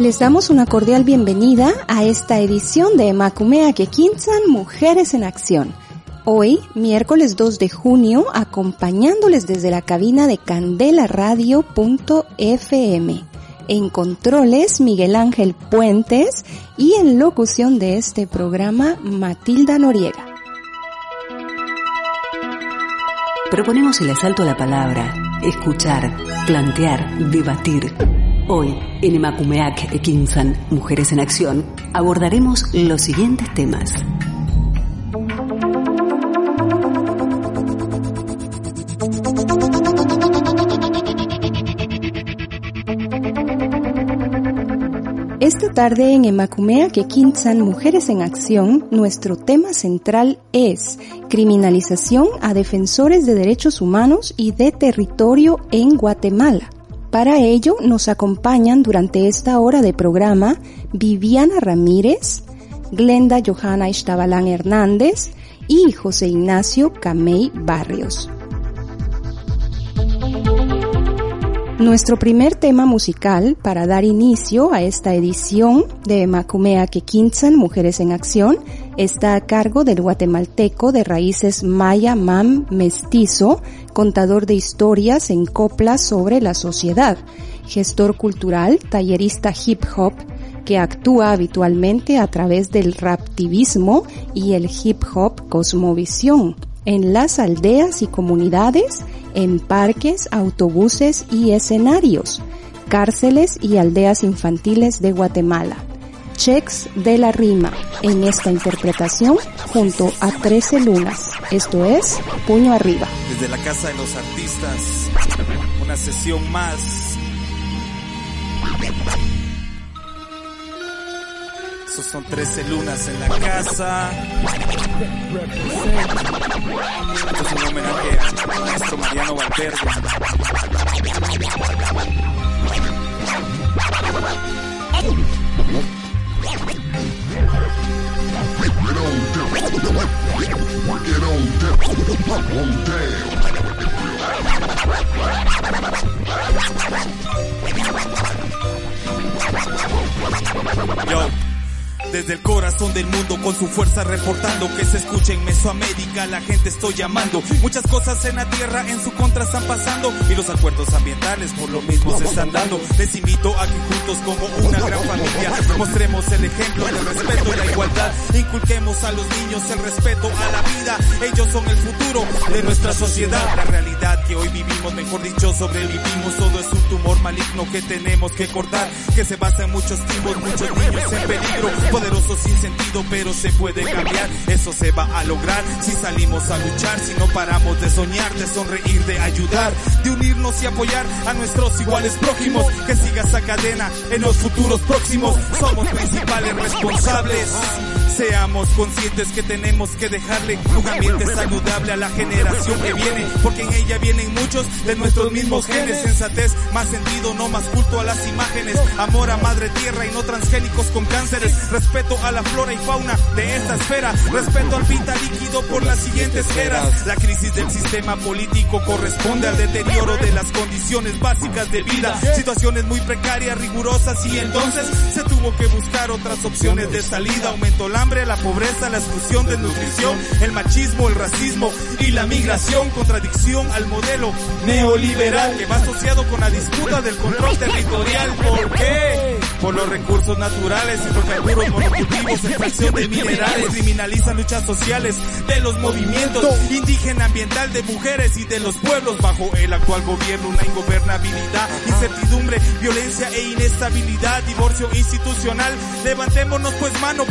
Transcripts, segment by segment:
Les damos una cordial bienvenida a esta edición de Macumea Quequinzan Mujeres en Acción. Hoy, miércoles 2 de junio, acompañándoles desde la cabina de candelaradio.fm. En controles, Miguel Ángel Puentes y en locución de este programa, Matilda Noriega. Proponemos el asalto a la palabra, escuchar, plantear, debatir Hoy, en Emakumeak Ekinsan, Mujeres en Acción, abordaremos los siguientes temas. Esta tarde en Emakumea Kekinsan Mujeres en Acción, nuestro tema central es criminalización a defensores de derechos humanos y de territorio en Guatemala. Para ello nos acompañan durante esta hora de programa Viviana Ramírez, Glenda Johanna Estabalán Hernández y José Ignacio Camey Barrios. Nuestro primer tema musical para dar inicio a esta edición de Macumea Quequinzan Mujeres en Acción está a cargo del guatemalteco de raíces maya mam mestizo, contador de historias en coplas sobre la sociedad, gestor cultural, tallerista hip hop, que actúa habitualmente a través del raptivismo y el hip hop cosmovisión en las aldeas y comunidades, en parques, autobuses y escenarios, cárceles y aldeas infantiles de Guatemala. Chex de la Rima en esta interpretación junto a 13 lunas. Esto es Puño Arriba. Desde la Casa de los Artistas, una sesión más. Esos son 13 lunas en la casa. Esto es un homenaje al maestro Mariano Valverde. it on down. Work it on down. On down. Yo. Desde el corazón del mundo con su fuerza reportando que se escuche en Mesoamérica, la gente estoy llamando. Muchas cosas en la tierra en su contra están pasando y los acuerdos ambientales por lo mismo se están dando. Les invito a que juntos como una gran familia mostremos el ejemplo del respeto y la igualdad. Inculquemos a los niños el respeto a la vida. Ellos son el futuro de nuestra sociedad. La realidad que hoy vivimos, mejor dicho, sobrevivimos. Todo es un tumor maligno que tenemos que cortar, que se basa en muchos tipos, muchos niños en peligro poderoso sin sentido, pero se puede cambiar. Eso se va a lograr si salimos a luchar, si no paramos de soñar, de sonreír, de ayudar, de unirnos y apoyar a nuestros iguales prójimos. Que siga esa cadena en los futuros próximos. Somos principales responsables. Seamos conscientes que tenemos que dejarle un ambiente saludable a la generación que viene, porque en ella vienen muchos de nuestros mismos genes. Sensatez, más sentido, no más culto a las imágenes. Amor a madre tierra y no transgénicos con cánceres. Respeto a la flora y fauna de esta esfera. Respeto al vital líquido por las siguientes eras. La crisis del sistema político corresponde al deterioro de las condiciones básicas de vida. Situaciones muy precarias, rigurosas y entonces se tuvo que buscar otras opciones de salida. Aumentó el la pobreza, la exclusión, desnutrición, el machismo, el racismo y la migración. Contradicción al modelo neoliberal que va asociado con la disputa del control territorial. ¿Por qué? por los recursos naturales, hidrocarburos, monocultivos, extracción de minerales, criminalizan luchas sociales de los movimientos indígena, ambiental, de mujeres y de los pueblos bajo el actual gobierno, una ingobernabilidad, incertidumbre, violencia e inestabilidad, divorcio institucional. Levantémonos pues mano,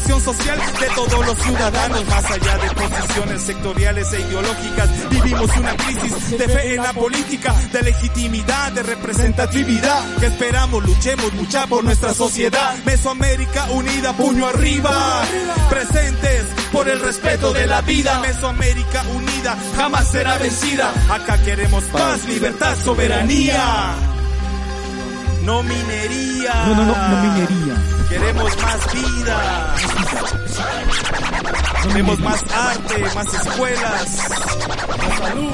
participación social de todos los ciudadanos, más allá de posiciones sectoriales e ideológicas. Vivimos una crisis de fe en la política, de legitimidad, de representatividad. Que esperamos, luchemos, luchar por nuestra sociedad. Mesoamérica unida, puño arriba. Presentes por el respeto de la vida. Mesoamérica unida jamás será vencida. Acá queremos paz, libertad, soberanía. No minería. No, no, no, no minería. Queremos más vida. Queremos más arte, más escuelas, más salud,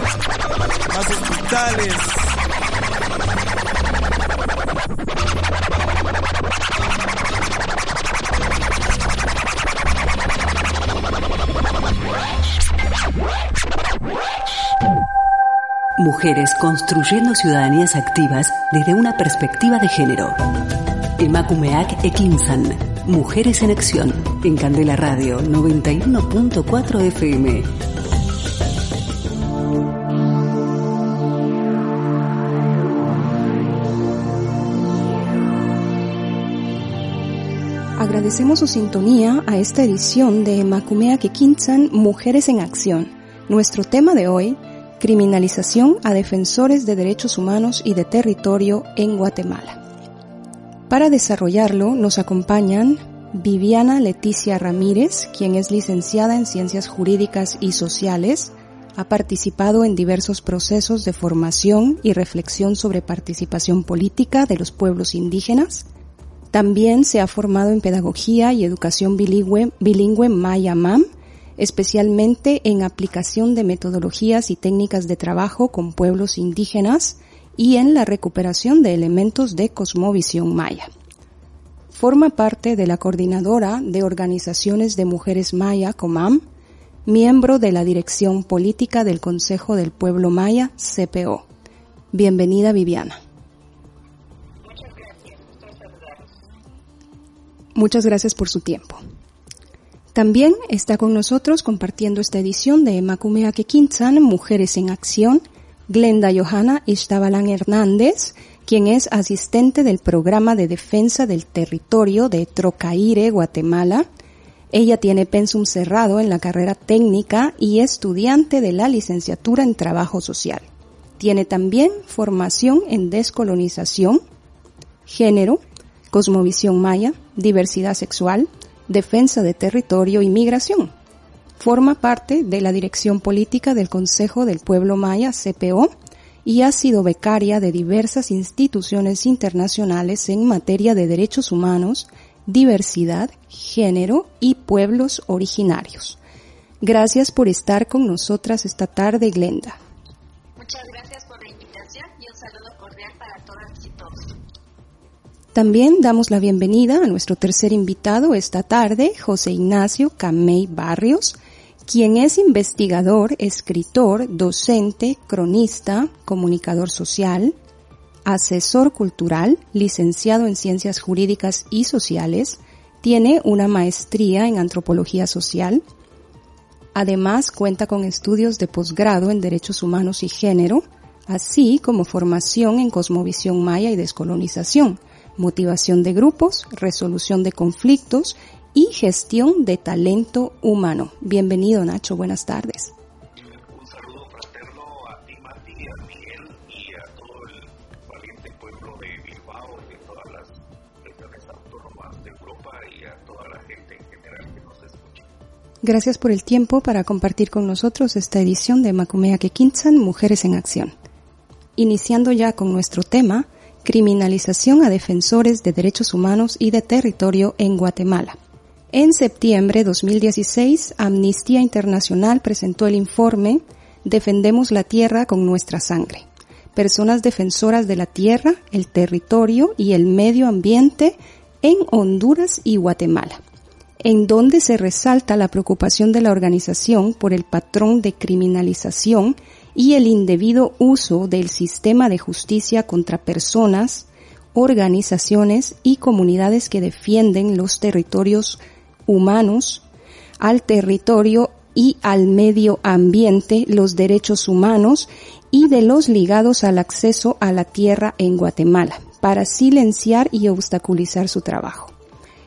más hospitales. Mujeres construyendo ciudadanías activas desde una perspectiva de género. Emakumeak Ekinsan. Mujeres en Acción. En Candela Radio 91.4 FM. Agradecemos su sintonía a esta edición de Macumea Kekinsan Mujeres en Acción. Nuestro tema de hoy, criminalización a defensores de derechos humanos y de territorio en Guatemala. Para desarrollarlo nos acompañan Viviana Leticia Ramírez, quien es licenciada en Ciencias Jurídicas y Sociales, ha participado en diversos procesos de formación y reflexión sobre participación política de los pueblos indígenas, también se ha formado en pedagogía y educación bilingüe, bilingüe Maya-MAM, especialmente en aplicación de metodologías y técnicas de trabajo con pueblos indígenas y en la recuperación de elementos de cosmovisión maya. Forma parte de la coordinadora de organizaciones de mujeres maya, COMAM, miembro de la dirección política del Consejo del Pueblo Maya, CPO. Bienvenida Viviana. Muchas gracias por su tiempo. También está con nosotros compartiendo esta edición de Macumea Kekinsan, Mujeres en Acción, Glenda Johanna Ishtabalan Hernández, quien es asistente del programa de defensa del territorio de Trocaire, Guatemala. Ella tiene pensum cerrado en la carrera técnica y estudiante de la licenciatura en trabajo social. Tiene también formación en descolonización, género, cosmovisión maya, diversidad sexual, defensa de territorio y migración. Forma parte de la dirección política del Consejo del Pueblo Maya, CPO, y ha sido becaria de diversas instituciones internacionales en materia de derechos humanos, diversidad, género y pueblos originarios. Gracias por estar con nosotras esta tarde, Glenda. Muchas gracias por la invitación y un saludo cordial para todas y todos. También damos la bienvenida a nuestro tercer invitado esta tarde, José Ignacio Camey Barrios, quien es investigador, escritor, docente, cronista, comunicador social, asesor cultural, licenciado en Ciencias Jurídicas y Sociales, tiene una maestría en Antropología Social. Además, cuenta con estudios de posgrado en Derechos Humanos y Género, así como formación en Cosmovisión Maya y Descolonización, motivación de grupos, resolución de conflictos y gestión de talento humano. Bienvenido Nacho, buenas tardes. Un saludo fraterno a ti, Mati, a Miguel y a todo el valiente pueblo de Bilbao y de todas las regiones autónomas de Europa y a toda la gente en general que nos escucha. Gracias por el tiempo para compartir con nosotros esta edición de Macumea Kekinsan, Mujeres en Acción. Iniciando ya con nuestro tema, criminalización a defensores de derechos humanos y de territorio en Guatemala. En septiembre de 2016, Amnistía Internacional presentó el informe Defendemos la Tierra con nuestra sangre. Personas defensoras de la tierra, el territorio y el medio ambiente en Honduras y Guatemala, en donde se resalta la preocupación de la organización por el patrón de criminalización y el indebido uso del sistema de justicia contra personas organizaciones y comunidades que defienden los territorios humanos, al territorio y al medio ambiente, los derechos humanos y de los ligados al acceso a la tierra en Guatemala, para silenciar y obstaculizar su trabajo.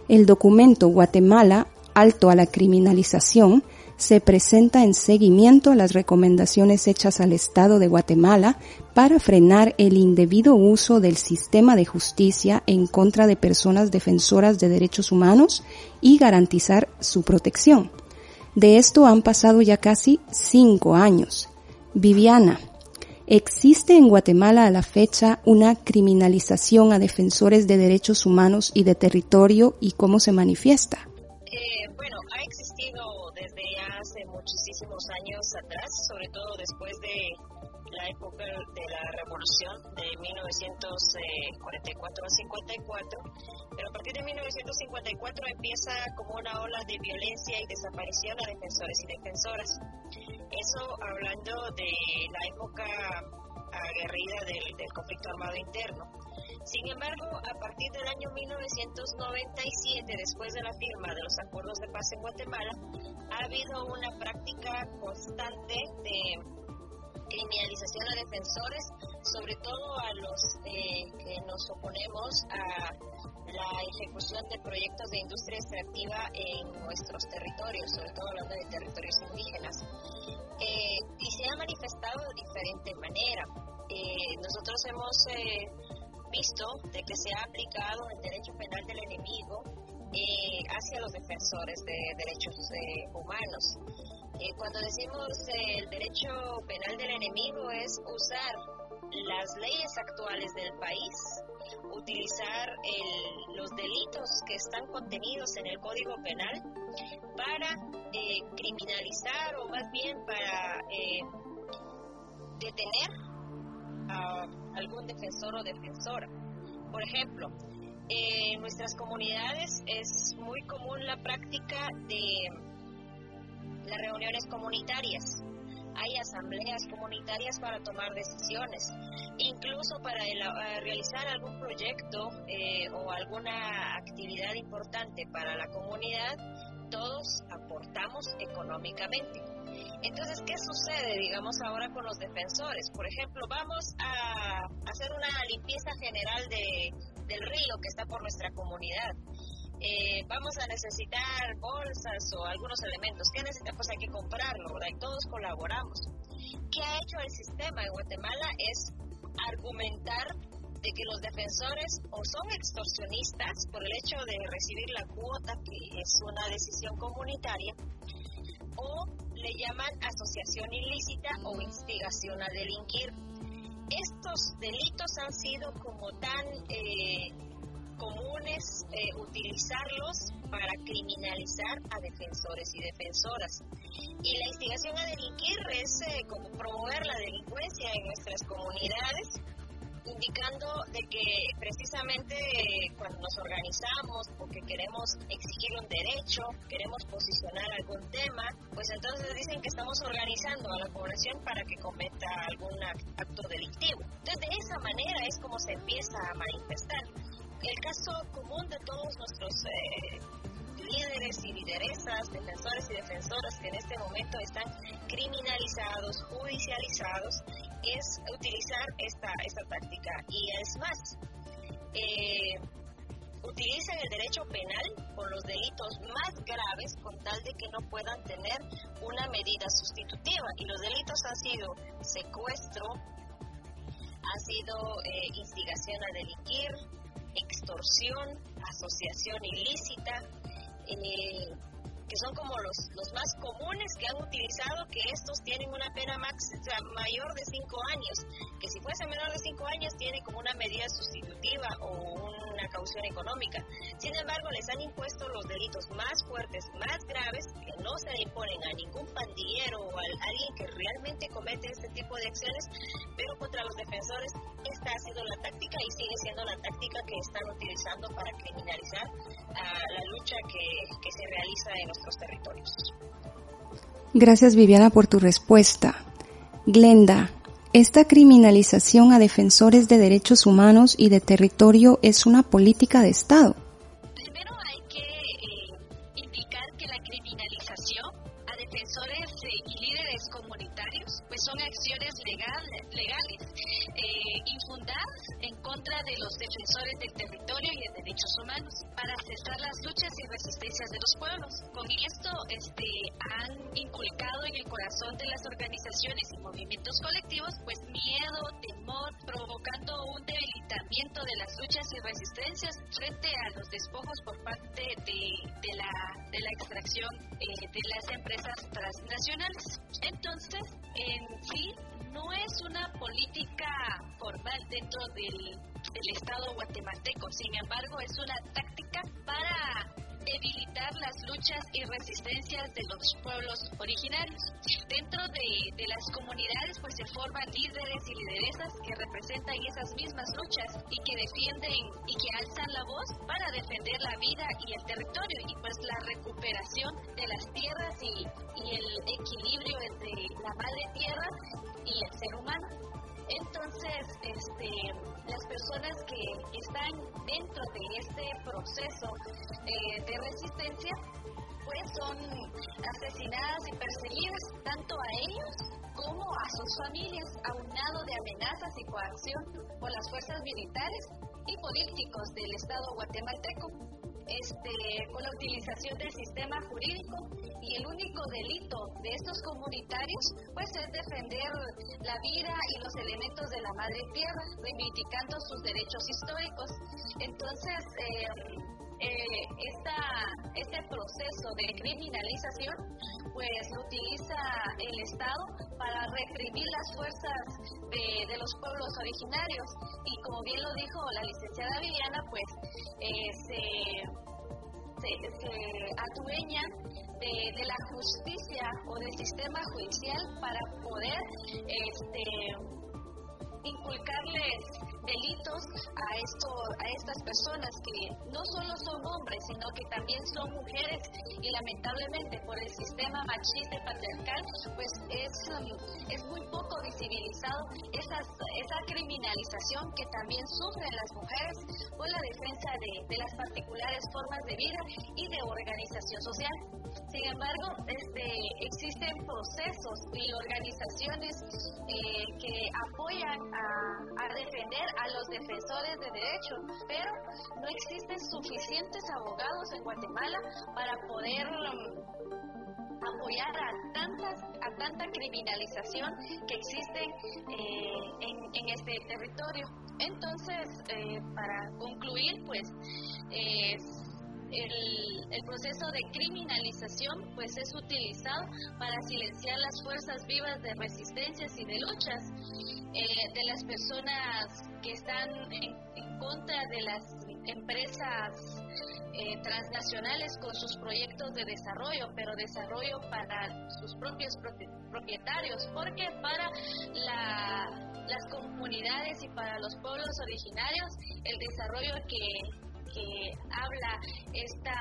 El documento Guatemala, alto a la criminalización, se presenta en seguimiento a las recomendaciones hechas al Estado de Guatemala para frenar el indebido uso del sistema de justicia en contra de personas defensoras de derechos humanos y garantizar su protección. De esto han pasado ya casi cinco años. Viviana, ¿existe en Guatemala a la fecha una criminalización a defensores de derechos humanos y de territorio y cómo se manifiesta? Años atrás, sobre todo después de la época de la revolución de 1944 a 54, pero a partir de 1954 empieza como una ola de violencia y desaparición a defensores y defensoras. Eso hablando de la época aguerrida del, conflicto armado interno. Sin embargo, a partir del año 1997, después de la firma de los acuerdos de paz en Guatemala, ha habido una práctica constante de criminalización a defensores, sobre todo a los eh, que nos oponemos a la ejecución de proyectos de industria extractiva en nuestros territorios, sobre todo hablando de territorios indígenas. Eh, y se ha manifestado de diferente manera. Eh, nosotros hemos visto de que se ha aplicado el derecho penal del enemigo eh, hacia los defensores de derechos eh, humanos. Eh, cuando decimos el derecho penal del enemigo es usar las leyes actuales del país, utilizar los delitos que están contenidos en el Código Penal para criminalizar o más bien para detener a algún defensor o defensora. Por ejemplo, en nuestras comunidades es muy común la práctica de las reuniones comunitarias. Hay asambleas comunitarias para tomar decisiones, incluso para eh, realizar algún proyecto eh, o alguna actividad importante para la comunidad, todos aportamos económicamente. Entonces, ¿qué sucede, digamos, ahora con los defensores? Por ejemplo, vamos a hacer una limpieza general de, del río que está por nuestra comunidad. Eh, vamos a necesitar bolsas o algunos elementos. ¿Qué necesitamos? Pues hay que comprarlo, ¿verdad? Y todos colaboramos. ¿Qué ha hecho el sistema en Guatemala? Es argumentar de que los defensores o son extorsionistas por el hecho de recibir la cuota, que es una decisión comunitaria, o le llaman asociación ilícita o instigación a delinquir. Estos delitos han sido como tan eh, comunes eh, utilizarlos para criminalizar a defensores y defensoras. Y la instigación a delinquir es eh, como promover la delincuencia en nuestras comunidades indicando de que precisamente cuando nos organizamos porque queremos exigir un derecho, queremos posicionar algún tema, pues entonces dicen que estamos organizando a la población para que cometa algún acto delictivo. Entonces de esa manera es como se empieza a manifestar. El caso común de todos nuestros eh, líderes y lideresas, defensores y defensoras que en este momento están criminalizados, judicializados, es utilizar esta, esta táctica. Y es más, eh, utilizan el derecho penal con los delitos más graves con tal de que no puedan tener una medida sustitutiva. Y los delitos han sido secuestro, ha sido eh, instigación a delinquir, extorsión, asociación ilícita, eh, que son como los, los más comunes que han utilizado, que estos tienen una pena max, mayor de 5 años, que si fuese menor de 5 años tiene como una medida sustitutiva o una caución económica. Sin embargo, les han impuesto los delitos más fuertes, más graves, que no se le imponen a ningún pandillero o a alguien que realmente comete este tipo de acciones, pero contra los defensores esta ha sido la táctica y sigue siendo la táctica que están utilizando para criminalizar la lucha que, que se realiza en los territorios. Gracias Viviana por tu respuesta. Glenda, ¿Esta criminalización a defensores de derechos humanos y de territorio es una política de Estado? Defensores del territorio y de derechos humanos para cesar las luchas y resistencias de los pueblos. Con esto este, han inculcado en el corazón de las organizaciones y movimientos colectivos pues miedo, temor, provocando un debilitamiento de las luchas y resistencias frente a los despojos por parte de, de, la, de la extracción eh, de las empresas transnacionales. Entonces, en sí, no es una política formal dentro del, del Estado guatemalteco, sin embargo, es una táctica para debilitar las luchas y resistencias de los pueblos originarios. Dentro de, de, las comunidades pues se forman líderes y lideresas que representan esas mismas luchas y que defienden y que alzan la voz para defender la vida y el territorio y pues la recuperación de las tierras y, y el equilibrio entre la madre tierra y el ser humano. Entonces, este, las personas que están dentro de este proceso eh, de resistencia, pues son asesinadas y perseguidas tanto a ellos como a sus familias, aunado de amenazas y coacción por las fuerzas militares y políticos del Estado guatemalteco este, con la utilización del sistema jurídico y el único delito de estos comunitarios pues es defender la vida y los elementos de la madre tierra, reivindicando sus derechos históricos. Entonces, eh, eh, este proceso de criminalización pues lo utiliza el Estado para reprimir las fuerzas de, los pueblos originarios. Y como bien lo dijo la licenciada Viviana pues eh, se, se, de, la justicia o del sistema judicial para poder este, inculcarles delitos a, esto, a estas personas que no solo son hombres, sino que también son mujeres y lamentablemente por el sistema machista patriarcal, pues es, um, es muy poco visibilizado esas, esa criminalización que también sufren las mujeres por la defensa de, las particulares formas de vida y de organización social. Sin embargo, este, existen procesos y organizaciones eh, que apoyan a defender a los defensores de derechos, pero no existen suficientes abogados en Guatemala para poder um, apoyar a tantas a tanta criminalización que existe eh, en, en, este territorio. Entonces, eh, para concluir, pues eh, el, el, proceso de criminalización pues es utilizado para silenciar las fuerzas vivas de resistencias y de luchas eh, de las personas que están en, contra de las empresas eh, transnacionales con sus proyectos de desarrollo, pero desarrollo para sus propios propietarios, porque para la, las comunidades y para los pueblos originarios el desarrollo que que habla esta,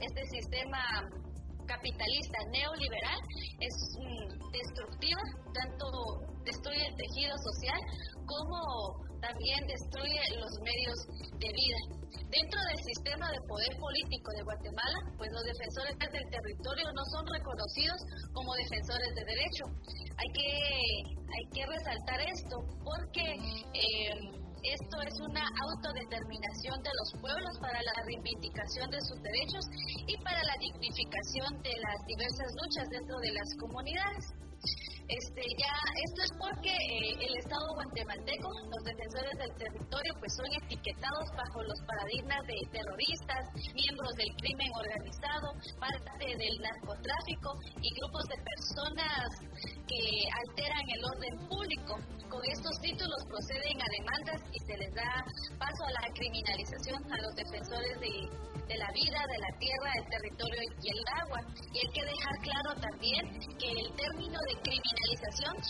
este sistema capitalista neoliberal es mm, destructiva, tanto destruye el tejido social como también destruye los medios de vida. Dentro del sistema de poder político de Guatemala, pues los defensores del territorio no son reconocidos como defensores de derecho. Hay que, hay que resaltar esto porque eh, esto es una autodeterminación de los pueblos para la reivindicación de sus derechos y para la dignificación de las diversas luchas dentro de las comunidades. Este, ya, esto es porque eh, el Estado guatemalteco, los defensores del territorio, pues son etiquetados bajo los paradigmas de terroristas, miembros del crimen organizado, parte del narcotráfico y grupos de personas que alteran el orden público. Con estos títulos proceden a demandas y se les da paso a la criminalización a los defensores de, de la vida, de la tierra, del territorio y el agua. Y hay que dejar claro también que el término de criminalización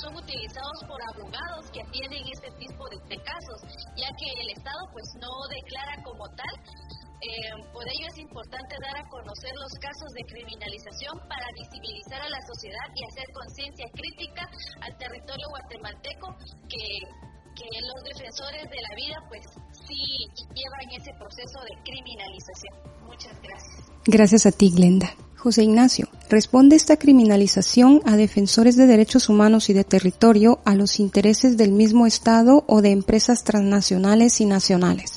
son utilizados por abogados que atienden este tipo de, casos, ya que el Estado pues no declara como tal. Eh, por ello es importante dar a conocer los casos de criminalización para visibilizar a la sociedad y hacer conciencia crítica al territorio guatemalteco que, que los defensores de la vida pues sí ese proceso de criminalización. Muchas gracias. Gracias a ti, Glenda. José Ignacio, responde esta criminalización a defensores de derechos humanos y de territorio a los intereses del mismo Estado o de empresas transnacionales y nacionales.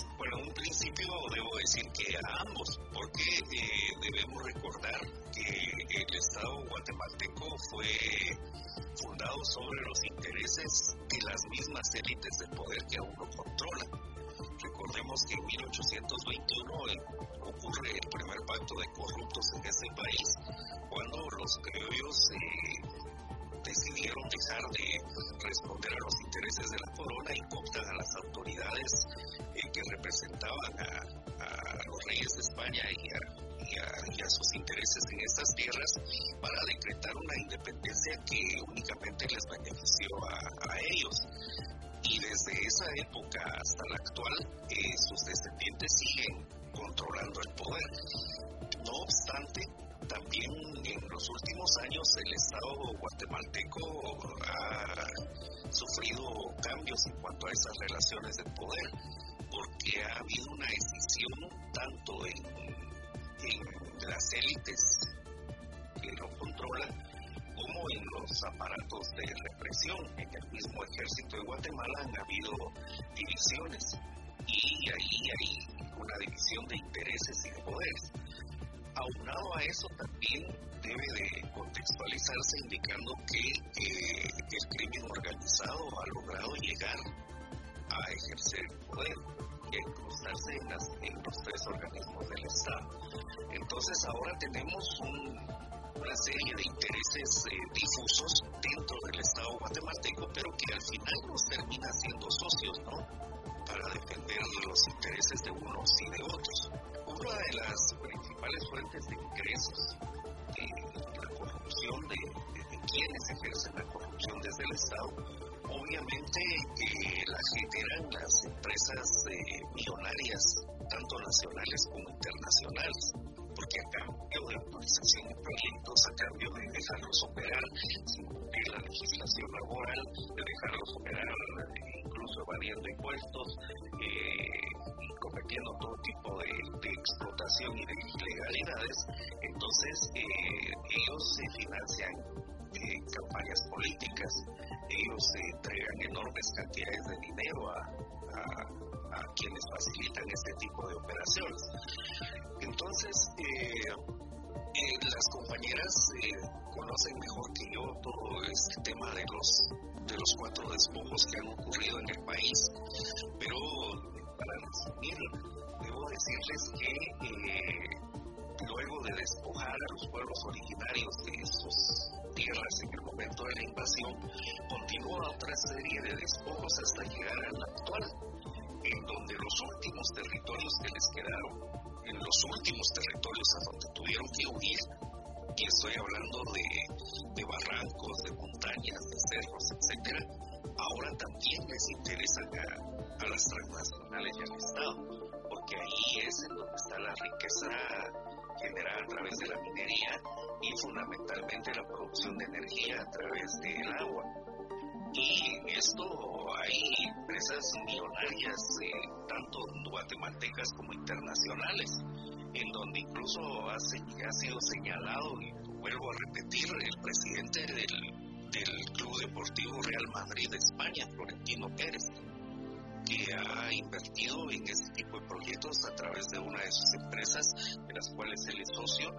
de ingresos, de, la corrupción, de, quienes ejercen la corrupción desde el Estado. Obviamente eh, la generan las empresas eh, millonarias, tanto nacionales como internacionales, porque a cambio de autorización de proyectos, a cambio de dejarlos operar sin cumplir la legislación laboral, de dejarlos operar... Eh, impuestos, evadiendo impuestos y cometiendo todo tipo de, explotación y de ilegalidades, entonces eh, ellos se financian eh, campañas políticas, ellos se entregan enormes cantidades de dinero a, a quienes facilitan este tipo de operaciones. Entonces, las compañeras conocen mejor que yo todo este tema de los de los cuatro despojos que han ocurrido en el país. Pero para resumir, debo decirles que eh, luego de despojar a los pueblos originarios de sus tierras en el momento de la invasión, continúa otra serie de despojos hasta llegar al actual, en donde los últimos territorios que les quedaron, en los últimos territorios a donde tuvieron que huir, Aquí estoy hablando de, de barrancos, de montañas, de cerros, etcétera. Ahora también les interesa a, las transnacionales y al Estado, porque ahí es en donde está la riqueza generada a través de la minería y fundamentalmente la producción de energía a través del agua. Y en esto hay empresas millonarias, eh, tanto guatemaltecas como internacionales en donde incluso ha, sido señalado, y vuelvo a repetir, el presidente del, Club Deportivo Real Madrid de España, Florentino Pérez, que ha invertido en este tipo de proyectos a través de una de sus empresas, de las cuales él es socio,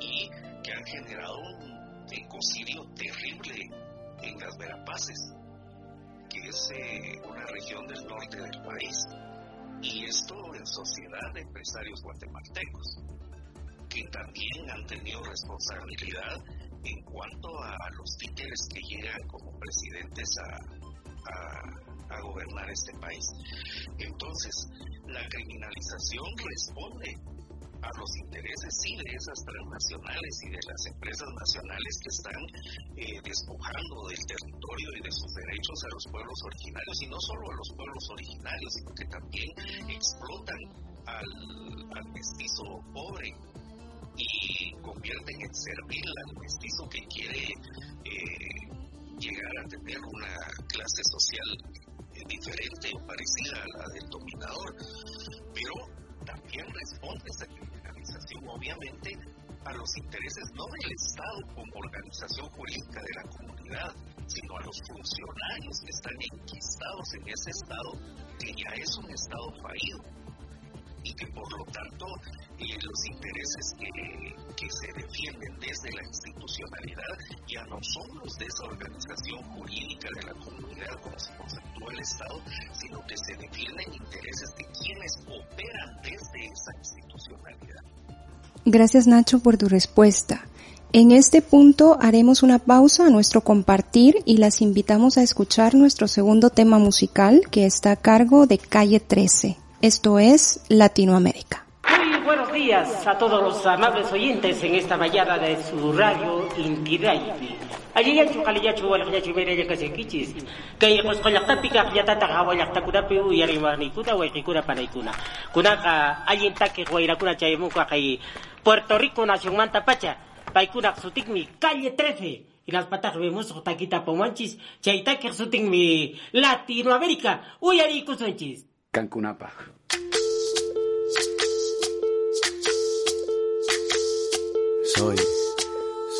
y que han generado un ecocidio terrible en las Verapaces, que es eh, una región del norte del país. Y esto en Sociedad de Empresarios Guatemaltecos, que también han tenido responsabilidad en cuanto a los títeres que llegan como presidentes a, a, a gobernar este país. Entonces, la criminalización responde intereses sí de esas transnacionales y de las empresas nacionales que están eh, despojando del territorio y de sus derechos a los pueblos originarios y no solo a los pueblos originarios, sino que también explotan al, mestizo pobre y convierten en servil al mestizo que quiere eh, llegar a tener una clase social eh, diferente o parecida a la del dominador. Pero también responde esta obviamente, a los intereses no del Estado como organización jurídica de la comunidad, sino a los funcionarios que están enquistados en ese Estado, que ya es un Estado fallido y que por lo tanto eh, los intereses que, que, se defienden desde la institucionalidad ya no son los de esa organización jurídica de la comunidad como se conceptúa el Estado, sino que se defienden intereses de quienes operan desde esa institucionalidad. Gracias Nacho por tu respuesta. En este punto haremos una pausa a nuestro compartir y las invitamos a escuchar nuestro segundo tema musical que está a cargo de Calle 13. Esto es Latinoamérica. Muy buenos días a todos los amables oyentes en esta mañana de su radio Intidaiti. Allí ya chuka ya chuwa ya chumere ya kasi kichis. Kaya kos kolak tapika ya tata kawa ya takuna piu ya riwa ni kuna wa kikuna para ikuna. Kuna ka alguien take wa ira kuna chay muka kay Puerto Rico nación manta pacha. Paikuna sutik mi calle 13. y las patas vemos taquita pomanchis, chaitaque suting mi Latinoamérica. Cancunapa. Soy,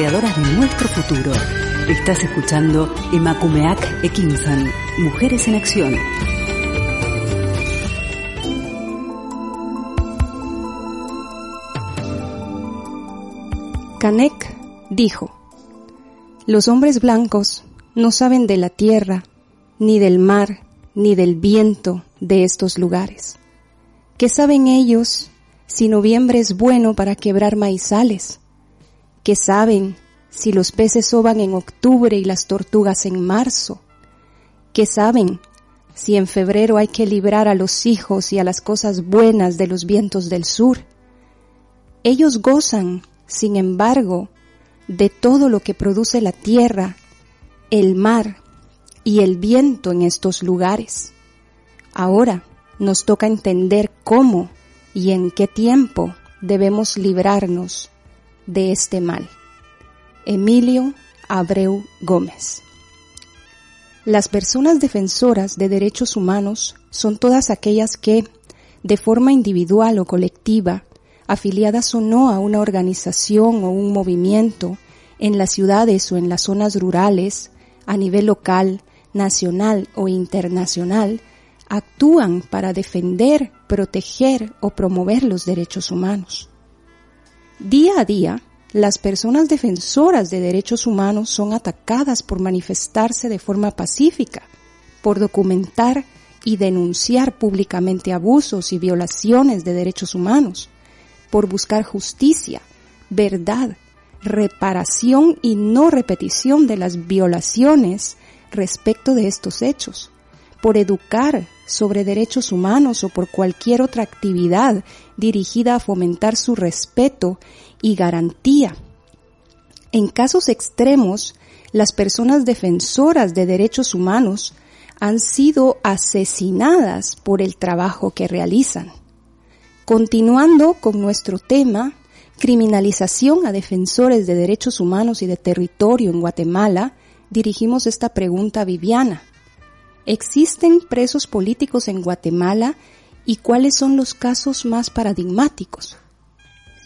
Creadoras de nuestro futuro. Estás escuchando Emakumeak Ekinsan, Mujeres en Acción. Canek dijo, los hombres blancos no saben de la tierra, ni del mar, ni del viento de estos lugares. ¿Qué saben ellos si noviembre es bueno para quebrar maizales? ¿Qué saben si los peces soban en octubre y las tortugas en marzo? ¿Qué saben si en febrero hay que librar a los hijos y a las cosas buenas de los vientos del sur? Ellos gozan, sin embargo, de todo lo que produce la tierra, el mar y el viento en estos lugares. Ahora nos toca entender cómo y en qué tiempo debemos librarnos de este mal. Emilio Abreu Gómez. Las personas defensoras de derechos humanos son todas aquellas que, de forma individual o colectiva, afiliadas o no a una organización o un movimiento, en las ciudades o en las zonas rurales, a nivel local, nacional o internacional, actúan para defender, proteger o promover los derechos humanos. Día a día, las personas defensoras de derechos humanos son atacadas por manifestarse de forma pacífica, por documentar y denunciar públicamente abusos y violaciones de derechos humanos, por buscar justicia, verdad, reparación y no repetición de las violaciones respecto de estos hechos, por educar sobre derechos humanos o por cualquier otra actividad dirigida a fomentar su respeto y garantía. En casos extremos, las personas defensoras de derechos humanos han sido asesinadas por el trabajo que realizan. Continuando con nuestro tema, criminalización a defensores de derechos humanos y de territorio en Guatemala, dirigimos esta pregunta a Viviana. ¿Existen presos políticos en Guatemala y cuáles son los casos más paradigmáticos?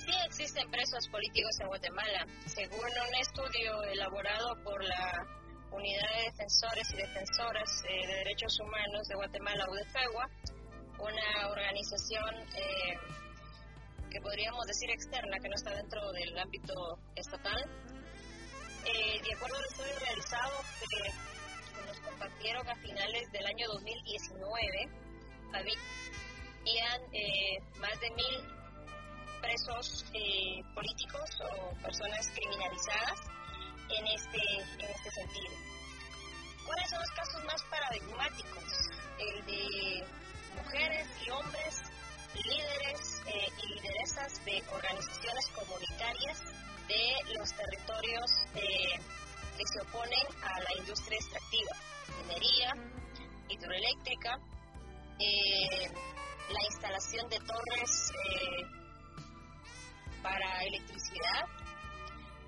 Sí existen presos políticos en Guatemala. Según un estudio elaborado por la Unidad de Defensores y Defensoras eh, de Derechos Humanos de Guatemala, UDFEGUA, una organización eh, que podríamos decir externa, que no está dentro del ámbito estatal. Eh, de acuerdo al estudio realizado, que nos compartieron a finales del año 2019, habían eh, más de mil presos eh, políticos o personas criminalizadas en este, en este sentido. ¿Cuáles son los casos más paradigmáticos? El de mujeres y hombres, líderes eh, y lideresas de organizaciones comunitarias de los territorios eh, que se oponen a la industria extractiva, minería, hidroeléctrica, eh, la instalación de torres eh, para electricidad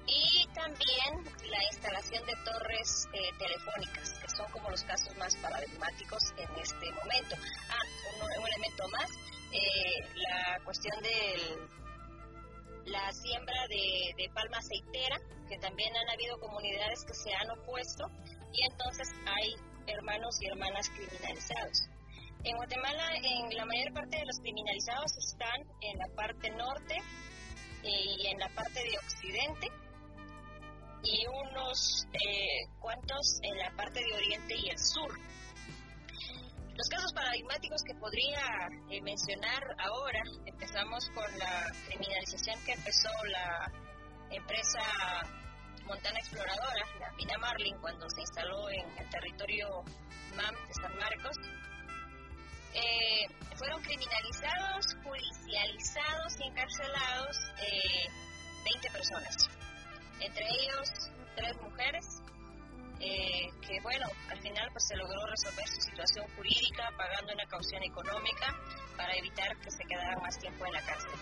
y también la instalación de torres eh, telefónicas, que son como los casos más paradigmáticos en este momento. Ah, un, elemento más, la cuestión de la siembra de, de palma aceitera, que también han habido comunidades que se han opuesto y entonces hay hermanos y hermanas criminalizados. En Guatemala, en la mayor parte de los criminalizados están en la parte norte eh, y en la parte de occidente y unos eh, cuantos en la parte de oriente y el sur. Los casos paradigmáticos que podría eh, mencionar ahora, empezamos con la criminalización que empezó la empresa Montana Exploradora, la mina Marlin, cuando se instaló en el territorio MAM de San Marcos. Eh, fueron criminalizados, judicializados y encarcelados 20 personas entre ellos tres mujeres, eh, que bueno, al final pues se logró resolver su situación jurídica pagando una caución económica para evitar que se quedaran más tiempo en la cárcel.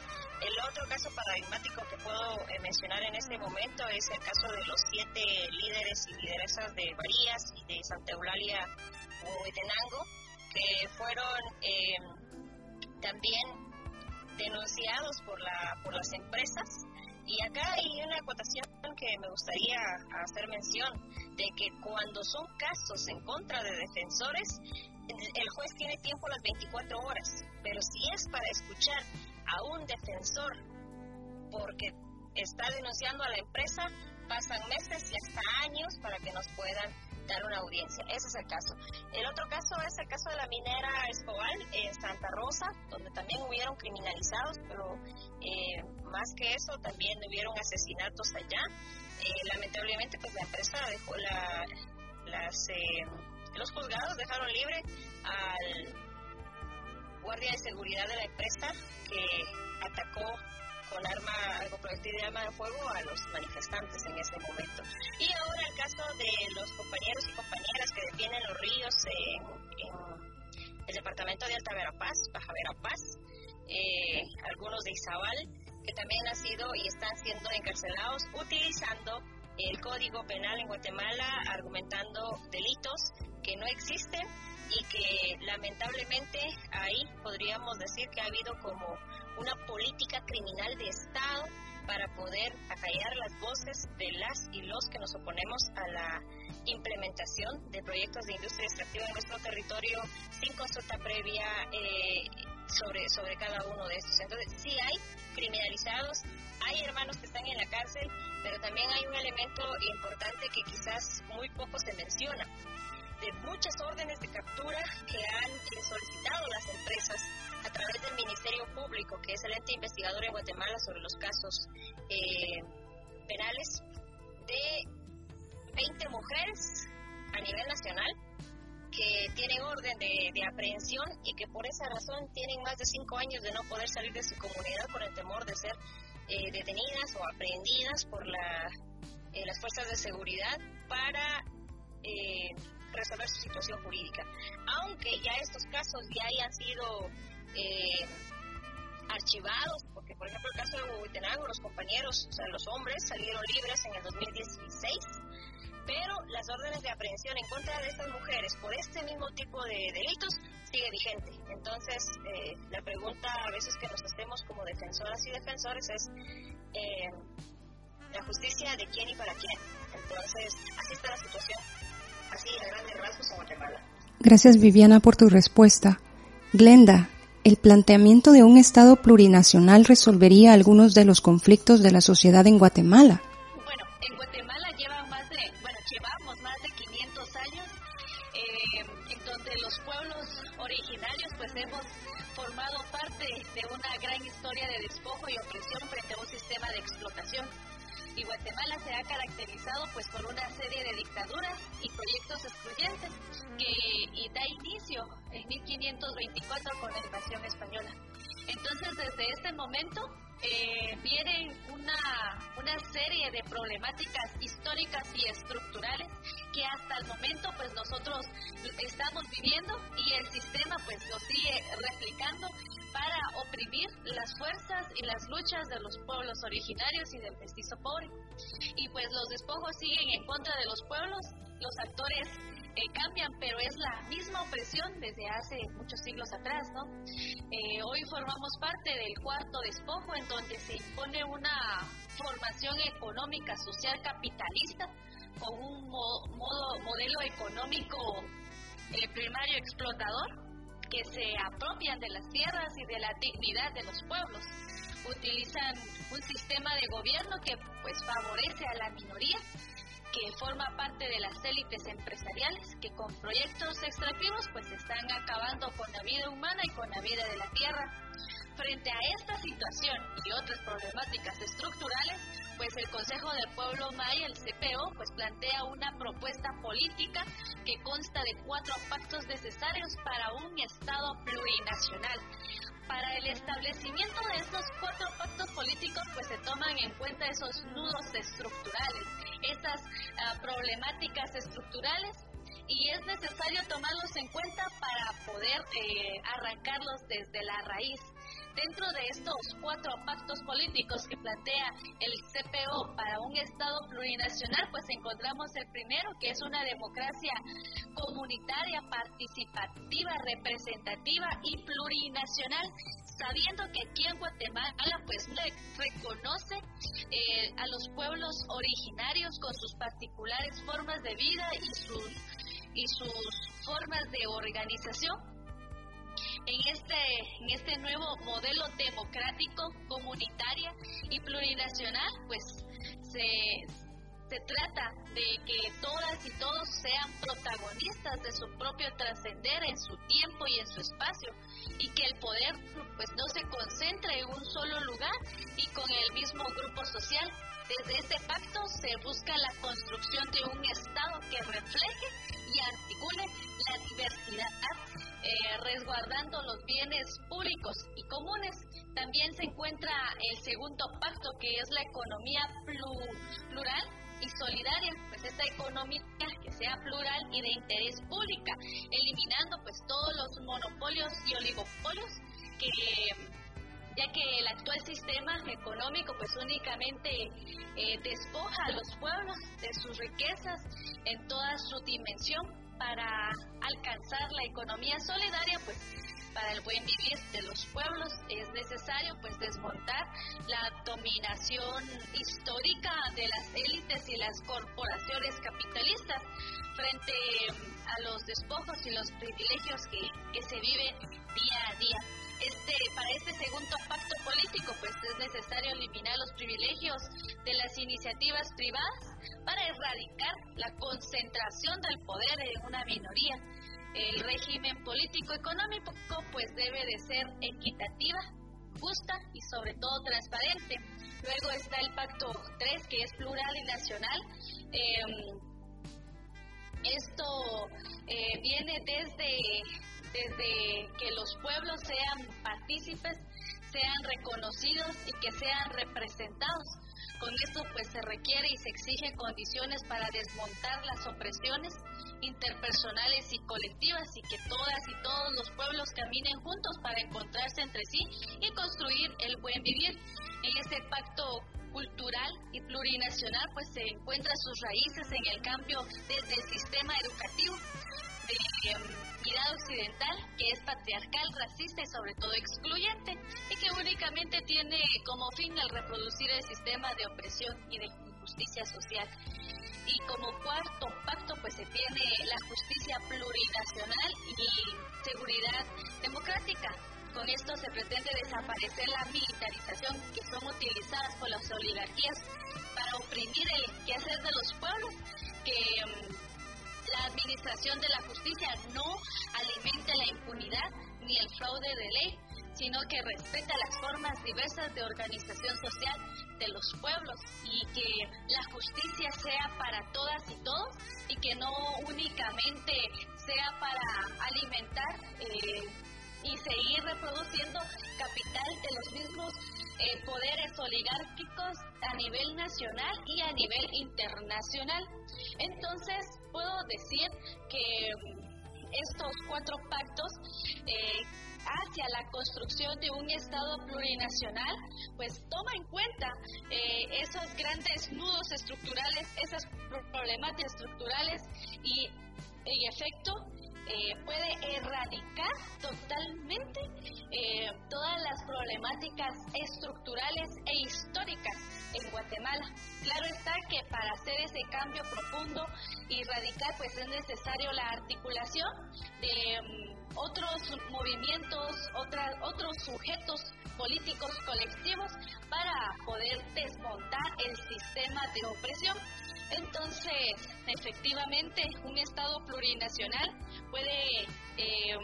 El otro caso paradigmático que puedo eh, mencionar en este momento es el caso de los siete líderes y lideresas de Varías y de Santa Eulalia Huehuetenango, que fueron eh, también denunciados por, la, por las empresas y acá hay una acotación que me gustaría hacer mención de que cuando son casos en contra de defensores, el juez tiene tiempo las 24 horas, pero si es para escuchar a un defensor porque está denunciando a la empresa, pasan meses y hasta años para que nos puedan dar una audiencia. Ese es el caso. El otro caso es el caso de la minera Escobal en Santa Rosa, donde también hubieron criminalizados, pero eh, más que eso también hubieron asesinatos allá. Eh, lamentablemente, pues la empresa dejó la, las, eh, los juzgados dejaron libre al guardia de seguridad de la empresa que atacó con arma, algo proyectil de arma de fuego a los manifestantes en ese momento. Y ahora el caso de los compañeros y compañeras que defienden los ríos en, el departamento de Alta Verapaz, Baja Verapaz, eh, algunos de Izabal, que también han sido y están siendo encarcelados utilizando el Código Penal en Guatemala, argumentando delitos que no existen y que lamentablemente ahí podríamos decir que ha habido como una política criminal de Estado para poder acallar las voces de las y los que nos oponemos a la implementación de proyectos de industria extractiva en nuestro territorio sin consulta previa eh, sobre, sobre cada uno de estos. Entonces, sí hay criminalizados, hay hermanos que están en la cárcel, pero también hay un elemento importante que quizás muy poco se menciona de muchas órdenes de captura que han eh, solicitado las empresas a través del Ministerio Público, que es el ente investigador en Guatemala sobre los casos eh, penales, de 20 mujeres a nivel nacional que tienen orden de, aprehensión y que por esa razón tienen más de cinco años de no poder salir de su comunidad por el temor de ser eh, detenidas o aprehendidas por la, las fuerzas de seguridad para resolver su situación jurídica. Aunque ya estos casos ya hayan sido eh, archivados, porque por ejemplo el caso de Huehuetenango, los compañeros, o sea, los hombres salieron libres en el 2016, pero las órdenes de aprehensión en contra de estas mujeres por este mismo tipo de delitos sigue vigente. Entonces, eh, la pregunta a veces que nos hacemos como defensoras y defensores es eh, la justicia de quién y para quién. Entonces, así está la situación Gracias Viviana por tu respuesta. Glenda, ¿el planteamiento de un Estado plurinacional resolvería algunos de los conflictos de la sociedad en Guatemala? Bueno, en Guatemala lleva más de, bueno, llevamos más de 500 años eh, en donde los pueblos originarios pues hemos formado parte de una gran historia de despojo y opresión frente a un sistema de explotación y Guatemala se ha caracterizado pues por una serie de dictaduras y proyectos excluyentes que da inicio en 1524 con la invasión española. Entonces desde este momento eh, viene una, una serie de problemáticas históricas y estructurales que hasta el momento pues nosotros estamos viviendo y el sistema pues lo sigue replicando para oprimir las fuerzas y las luchas de los pueblos originarios y del mestizo pobre. Y pues los despojos siguen en contra de los pueblos, los actores cambian, pero es la misma opresión desde hace muchos siglos atrás, ¿no? Eh, hoy formamos parte del cuarto despojo en donde se impone una formación económica, social, capitalista, con un modo, modelo económico eh, primario explotador, que se apropian de las tierras y de la dignidad de los pueblos. Utilizan un sistema de gobierno que pues favorece a la minoría que forma parte de las élites empresariales que con proyectos extractivos pues están acabando con la vida humana y con la vida de la tierra. Frente a esta situación y otras problemáticas estructurales, pues el Consejo del Pueblo Maya, el CPO, pues plantea una propuesta política que consta de cuatro pactos necesarios para un Estado plurinacional. Para el establecimiento de estos cuatro pactos políticos, pues se toman en cuenta esos nudos estructurales, esas ah, problemáticas estructurales y es necesario tomarlos en cuenta para poder eh, arrancarlos desde la raíz. Dentro de estos cuatro pactos políticos que plantea el CPO para un Estado plurinacional, pues encontramos el primero, que es una democracia comunitaria, participativa, representativa y plurinacional, sabiendo que aquí en Guatemala pues reconoce eh, a los pueblos originarios con sus particulares formas de vida y sus, y sus formas de organización en este, en este nuevo modelo democrático, comunitaria y plurinacional, pues se, se trata de que todas y todos sean protagonistas de su propio trascender en su tiempo y en su espacio y que el poder pues no se concentre en un solo lugar y con el mismo grupo social. Desde este pacto se busca la construcción de un Estado que refleje y articule la diversidad eh, resguardando los bienes públicos y comunes. También se encuentra el segundo pacto, que es la economía plural y solidaria, pues esta economía que sea plural y de interés pública, eliminando pues todos los monopolios y oligopolios que ya que el actual sistema económico pues únicamente eh, despoja a los pueblos de sus riquezas en toda su dimensión para alcanzar la economía solidaria, pues para el buen vivir de los pueblos es necesario pues desmontar la dominación histórica de las élites y las corporaciones capitalistas frente a los despojos y los privilegios que, que se viven día a día este, para este segundo pacto político, pues es necesario eliminar los privilegios de las iniciativas privadas para erradicar la concentración del poder en una minoría. El régimen político-económico, pues debe de ser equitativa, justa y sobre todo transparente. Luego está el pacto 3, que es plural y nacional. Em, esto eh, viene desde desde que los pueblos sean partícipes, sean reconocidos y que sean representados. Con esto pues se requiere y se exigen condiciones para desmontar las opresiones interpersonales y colectivas y que todas y todos los pueblos caminen juntos para encontrarse entre sí y construir el buen vivir. En este pacto cultural y plurinacional pues se encuentra sus raíces en el cambio desde el sistema educativo de mirada occidental, que es patriarcal, racista y sobre todo excluyente, y que únicamente tiene como fin el reproducir el sistema de opresión y de injusticia social. Y como cuarto pacto, pues se tiene la justicia plurinacional y seguridad democrática. Con esto se pretende desaparecer la militarización que son utilizadas por las oligarquías para oprimir el quehacer de los pueblos, que la administración de la justicia no alimente la impunidad ni el fraude de ley, sino que respeta las formas diversas de organización social de los pueblos y que la justicia sea para todas y todos y que no únicamente sea para alimentar eh, y seguir reproduciendo capital de los mismos eh, poderes oligárquicos a nivel nacional y a nivel internacional. Entonces, puedo decir que mm, estos cuatro pactos eh, hacia la construcción de un Estado plurinacional, pues toma en cuenta eh, esos grandes nudos estructurales, esas problemáticas estructurales y en efecto eh, puede erradicar totalmente eh, todas las problemáticas estructurales e históricas en Guatemala. Claro está que para hacer ese cambio profundo y radical pues es necesario la articulación de mm, otros movimientos, otros sujetos políticos colectivos para poder desmontar el sistema de opresión. Entonces, efectivamente, un Estado plurinacional puede, eh,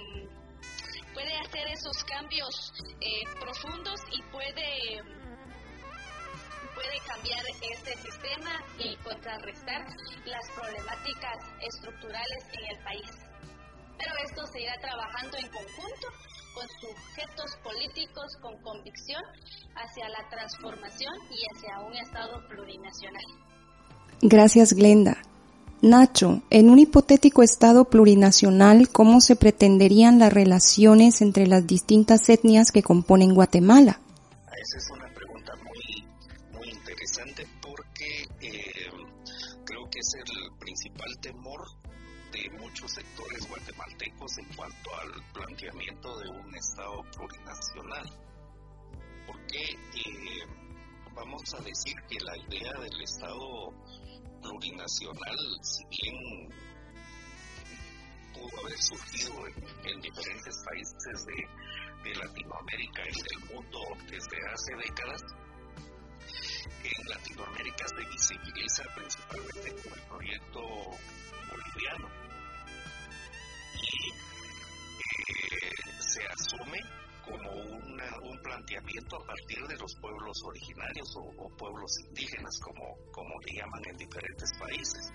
puede hacer esos cambios eh, profundos y puede, puede cambiar este sistema y contrarrestar las problemáticas estructurales en el país. Pero esto se irá trabajando en conjunto con sujetos políticos con convicción hacia la transformación y hacia un Estado plurinacional. Gracias, Glenda. Nacho, en un hipotético Estado plurinacional, ¿cómo se pretenderían las relaciones entre las distintas etnias que componen Guatemala? Esa es una pregunta muy, muy interesante porque eh, creo que es el principal temor de muchos sectores guatemaltecos en cuanto al planteamiento de un Estado plurinacional. Porque eh, vamos a decir que la idea del Estado plurinacional, si bien pudo haber surgido en, diferentes países de, Latinoamérica y del mundo desde hace décadas, en Latinoamérica se visibiliza principalmente con el proyecto boliviano como un planteamiento a partir de los pueblos originarios o, pueblos indígenas, como, como le llaman en diferentes países.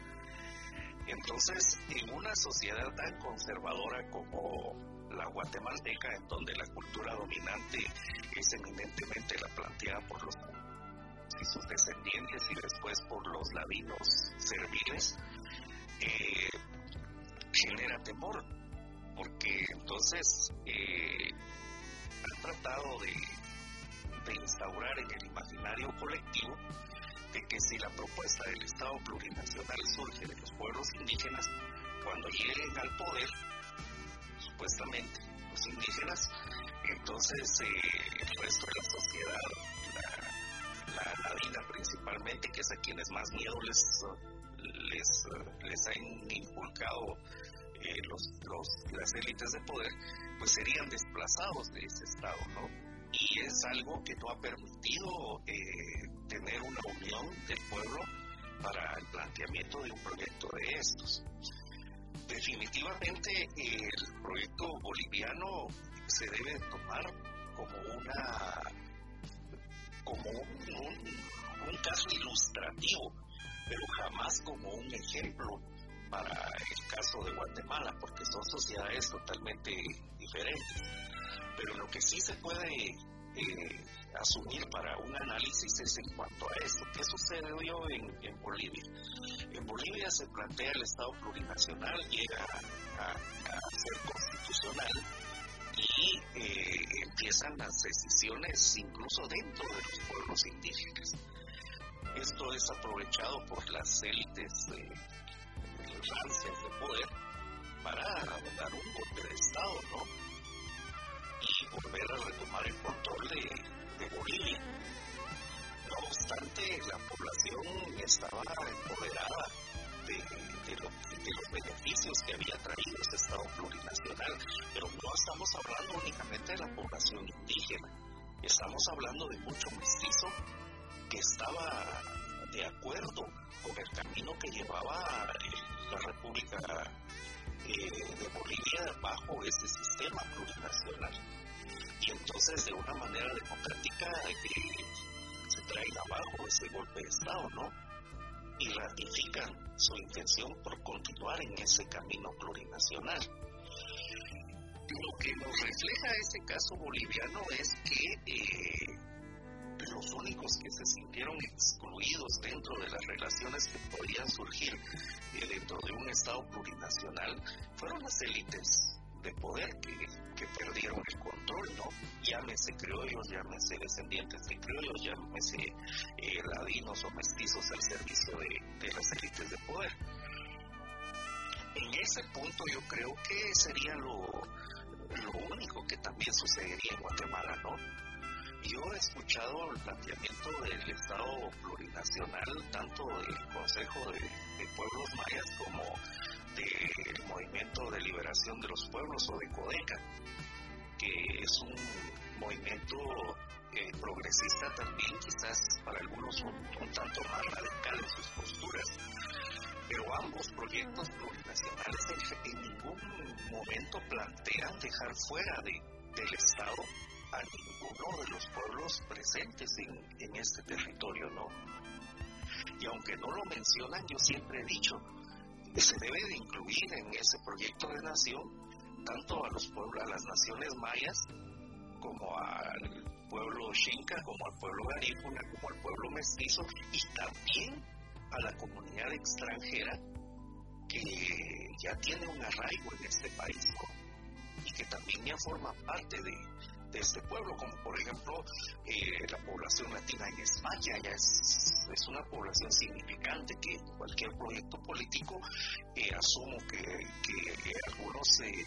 Entonces, en una sociedad tan conservadora como la guatemalteca, en donde la cultura dominante es eminentemente la planteada por los y sus descendientes y después por los ladinos serviles, eh, genera temor, porque entonces eh, tratado de, instaurar en el imaginario colectivo de que si la propuesta del Estado plurinacional surge de los pueblos indígenas, cuando lleguen al poder, supuestamente los indígenas, entonces eh, el resto de la sociedad, la, la principalmente, que es a quienes más miedo les, les, les han inculcado los, los, las élites de poder, pues serían desplazados de ese Estado, ¿no? Y es algo que no ha permitido eh, tener una unión del pueblo para el planteamiento de un proyecto de estos. Definitivamente el proyecto boliviano se debe tomar como una como un, un caso ilustrativo, pero jamás como un ejemplo para el caso de Guatemala, porque son sociedades totalmente diferentes. Pero lo que sí se puede eh, asumir para un análisis es en cuanto a esto. ¿Qué sucedió en, en Bolivia? En Bolivia se plantea el Estado plurinacional, llega a, ser constitucional y eh, empiezan las decisiones incluso dentro de los pueblos indígenas. Esto es aprovechado por las élites eh, de poder para dar un golpe de Estado, ¿no? Y volver a retomar el control de, Bolivia. No obstante, la población estaba empoderada de, los beneficios que había traído este Estado plurinacional, pero no estamos hablando únicamente de la población indígena, estamos hablando de mucho mestizo que estaba de acuerdo con el camino que llevaba la República eh, de Bolivia bajo ese sistema plurinacional. Y entonces de una manera democrática eh, se trae abajo ese golpe de Estado, ¿no? Y ratifican su intención por continuar en ese camino plurinacional. Lo que nos refleja ese caso boliviano es que eh, los únicos que se sintieron excluidos dentro de las relaciones que podían surgir eh, dentro de un Estado plurinacional fueron las élites de poder que, que, perdieron el control, ¿no? Llámese criollos, llámese descendientes de criollos, llámese eh, ladinos o mestizos al servicio de, de las élites de poder. En ese punto yo creo que sería lo, lo único que también sucedería en Guatemala, ¿no? Yo he escuchado el planteamiento del Estado plurinacional, tanto del Consejo de, Pueblos Mayas como del Movimiento de Liberación de los Pueblos o de CODECA, que es un movimiento eh, progresista también, quizás para algunos un, un tanto más radical en sus posturas, pero ambos proyectos plurinacionales en, ningún momento plantean dejar fuera de, del Estado a ninguno de los pueblos presentes en, en este territorio, ¿no? Y aunque no lo mencionan, yo siempre he dicho que se debe de incluir en ese proyecto de nación tanto a los pueblos, a las naciones mayas, como al pueblo xinca, como al pueblo garífuna, como al pueblo mestizo, y también a la comunidad extranjera que ya tiene un arraigo en este país y que también ya forma parte de, de este pueblo, como por ejemplo eh, la población latina en España, ya es, es una población significante que cualquier proyecto político eh, asumo que, que algunos eh,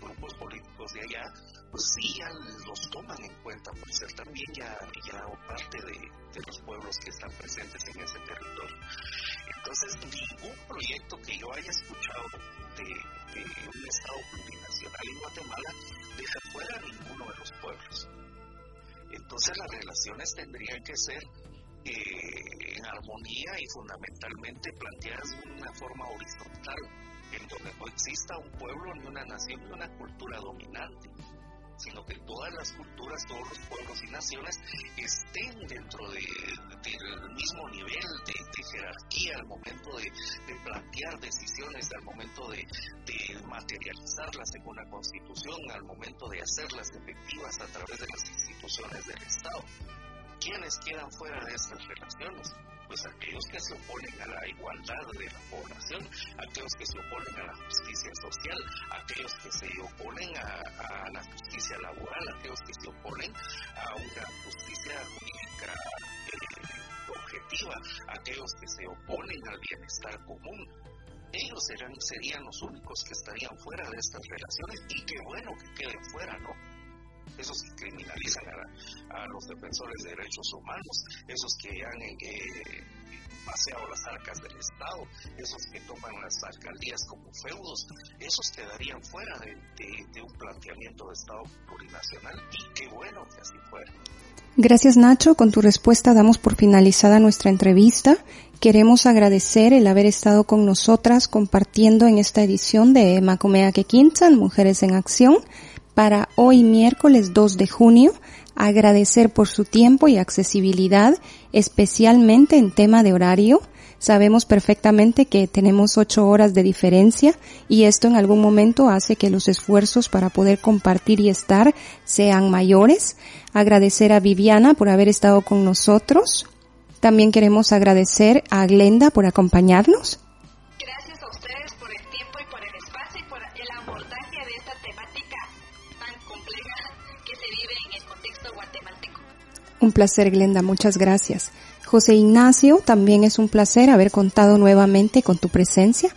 grupos políticos de allá, pues sí ya los toman en cuenta por ser también ya, ya parte de, de los pueblos que están presentes en ese territorio. Entonces, ningún proyecto que yo haya escuchado de, de un Estado plurinacional en Guatemala deja fuera ninguno de los pueblos. Entonces, las relaciones tendrían que ser eh, en armonía y fundamentalmente planteadas de una forma horizontal en donde no exista un pueblo, ni una nación, ni una cultura dominante, sino que todas las culturas, todos los pueblos y naciones estén dentro de, del mismo nivel de, jerarquía al momento de, plantear decisiones, al momento de, materializarlas en una constitución, al momento de hacerlas efectivas a través de las instituciones del Estado. ¿Quiénes quedan fuera de estas relaciones? Pues aquellos que se oponen a la igualdad de la población, aquellos que se oponen a la justicia social, aquellos que se oponen a, la justicia laboral, aquellos que se oponen a una justicia jurídica eh, objetiva, aquellos que se oponen al bienestar común. Ellos serán, serían los únicos que estarían fuera de estas relaciones y qué bueno que queden fuera, ¿no? Esos que criminalizan a, los defensores de derechos humanos, esos que han eh, paseado las arcas del Estado, esos que toman las alcaldías como feudos, esos quedarían fuera de, de un planteamiento de Estado plurinacional y qué bueno que así fuera. Gracias Nacho, con tu respuesta damos por finalizada nuestra entrevista. Queremos agradecer el haber estado con nosotras compartiendo en esta edición de Macomea Quintan, Mujeres en Acción para hoy miércoles 2 de junio, agradecer por su tiempo y accesibilidad, especialmente en tema de horario. Sabemos perfectamente que tenemos ocho horas de diferencia y esto en algún momento hace que los esfuerzos para poder compartir y estar sean mayores. Agradecer a Viviana por haber estado con nosotros. También queremos agradecer a Glenda por acompañarnos. Un placer, Glenda, muchas gracias. José Ignacio, también es un placer haber contado nuevamente con tu presencia.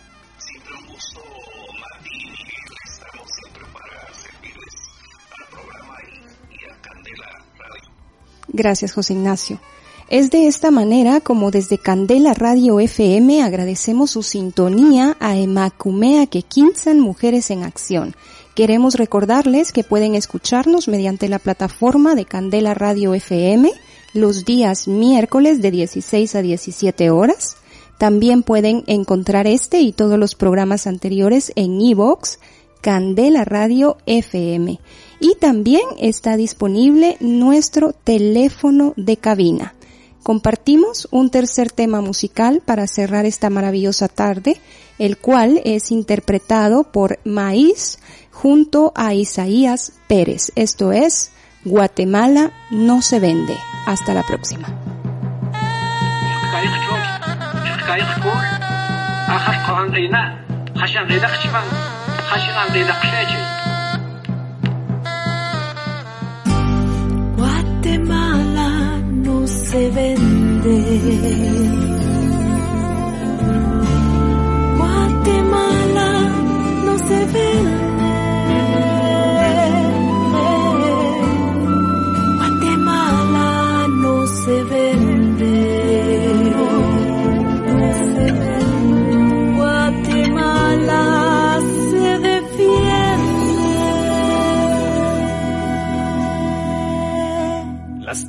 Gracias, José Ignacio. Es de esta manera como desde Candela Radio FM agradecemos su sintonía a Emacumea Quequinzan Mujeres en Acción Queremos recordarles que pueden escucharnos mediante la plataforma de Candela Radio FM los días miércoles de 16 a 17 horas. También pueden encontrar este y todos los programas anteriores en iVoox, Candela Radio FM. Y también está disponible nuestro teléfono de cabina. Compartimos un tercer tema musical para cerrar esta maravillosa tarde, el cual es interpretado por Maíz junto a Isaías Pérez. Esto es Guatemala no se vende. Hasta la próxima. Guatemala no se vende. Guatemala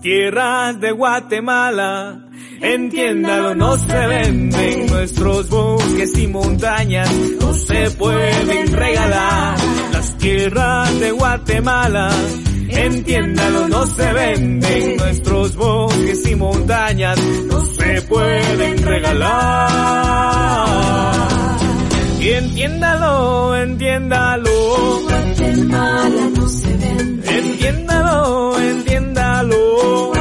tierras de Guatemala. Entiéndalo, no se venden nuestros bosques y montañas, no se pueden regalar las tierras de Guatemala. Entiéndalo, no se venden nuestros bosques y montañas, no se pueden regalar. Y entiéndalo, entiéndalo. Guatemala no se vende. Entiéndalo, entiéndalo. Vende.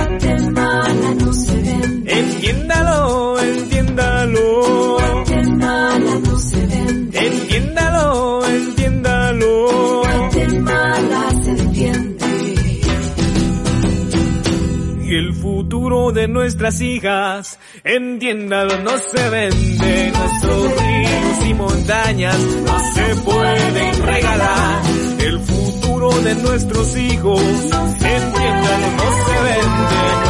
Entiéndalo, entiéndalo. Guatemala no se vende. Entiéndalo, entiéndalo. Guatemala se defiende. Y el futuro de nuestras hijas, entiéndalo, no se vende. Nuestros ríos y montañas no se pueden regalar. Futuro de nuestros hijos, entiéndalo, no se vende.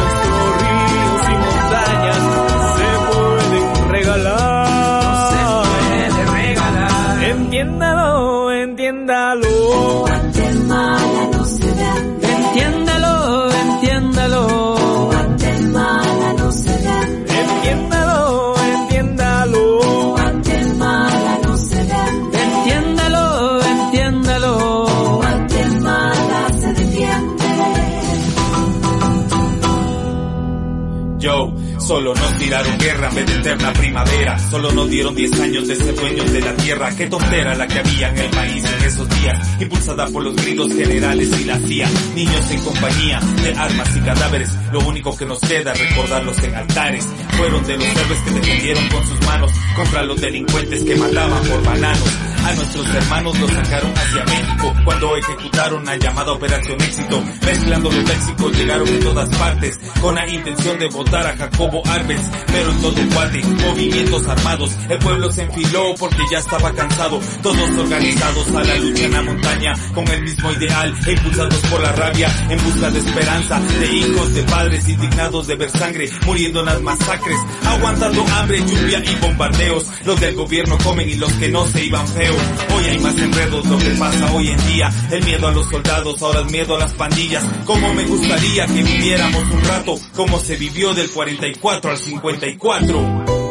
Solo nos tiraron guerra en vez de eterna primavera. Solo nos dieron 10 años de ser dueños de la tierra. Qué tontera la que había en el país en esos días. Impulsada por los gritos generales y la CIA. Niños en compañía de armas y cadáveres. Lo único que nos queda es recordarlos en altares. Fueron de los héroes que defendieron con sus manos contra los delincuentes que mataban por bananos. A nuestros hermanos los sacaron hacia México cuando ejecutaron la llamada Operación Éxito. Mezclando los léxicos llegaron en todas partes con la intención de votar a Jacobo Arbenz. Pero en todo Guate, movimientos armados, el pueblo se enfiló porque ya estaba cansado. Todos organizados a la lucha en la montaña con el mismo ideal, impulsados por la rabia en busca de esperanza de hijos de padres indignados de ver sangre muriendo en las masacres, aguantando hambre, lluvia y bombardeos. Los del gobierno comen y los que no se iban feos. Hoy hay más enredos, lo que pasa hoy en día. El miedo a los soldados, ahora el miedo a las pandillas. Como me gustaría que viviéramos un rato como se vivió del 44 al 54.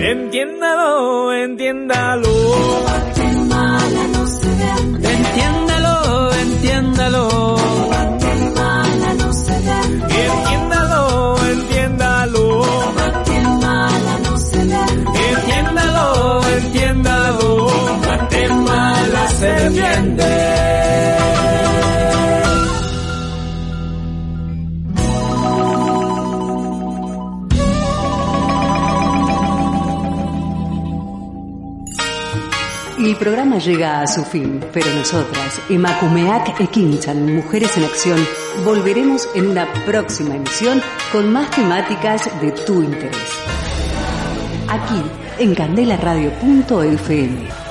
Entiéndalo, entiéndalo. Entiéndalo, entiéndalo. El programa llega a su fin, pero nosotras, Emakumeak Ekinchan, Mujeres en Acción, volveremos en una próxima emisión con más temáticas de tu interés. Aquí, en candelaradio.fm.